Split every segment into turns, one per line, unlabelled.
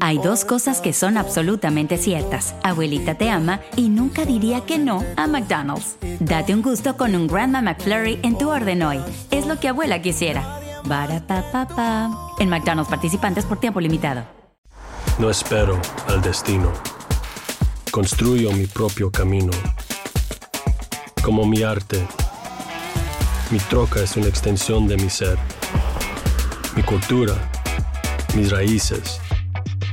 Hay dos cosas que son absolutamente ciertas. Abuelita te ama y nunca diría que no a McDonald's. Date un gusto con un Grandma McFlurry en tu orden hoy. Es lo que abuela quisiera. Barata En McDonald's participantes por tiempo limitado.
No espero al destino. Construyo mi propio camino. Como mi arte. Mi troca es una extensión de mi ser. Mi cultura. Mis raíces.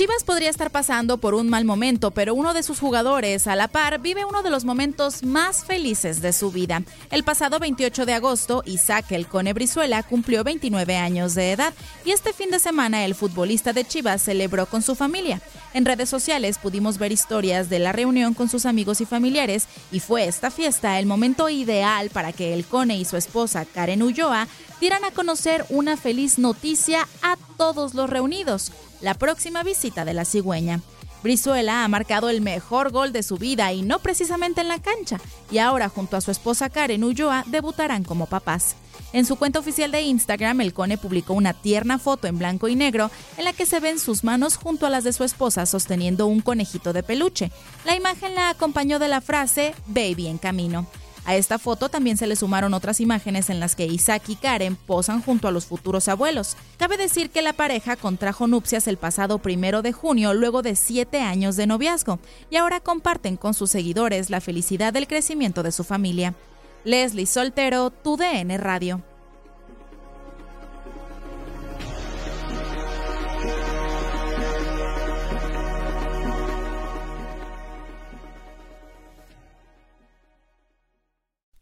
Chivas podría estar pasando por un mal momento, pero uno de sus jugadores, a la par, vive uno de los momentos más felices de su vida. El pasado 28 de agosto, Isaac El Cone Brizuela cumplió 29 años de edad y este fin de semana el futbolista de Chivas celebró con su familia. En redes sociales pudimos ver historias de la reunión con sus amigos y familiares y fue esta fiesta el momento ideal para que el Cone y su esposa Karen Ulloa dieran a conocer una feliz noticia a todos los reunidos la próxima visita de la cigüeña. Brizuela ha marcado el mejor gol de su vida y no precisamente en la cancha, y ahora junto a su esposa Karen Ulloa debutarán como papás. En su cuenta oficial de Instagram, el Cone publicó una tierna foto en blanco y negro en la que se ven sus manos junto a las de su esposa sosteniendo un conejito de peluche. La imagen la acompañó de la frase Baby en camino. A esta foto también se le sumaron otras imágenes en las que Isaac y Karen posan junto a los futuros abuelos. Cabe decir que la pareja contrajo nupcias el pasado primero de junio luego de siete años de noviazgo y ahora comparten con sus seguidores la felicidad del crecimiento de su familia. Leslie Soltero, tu DN Radio.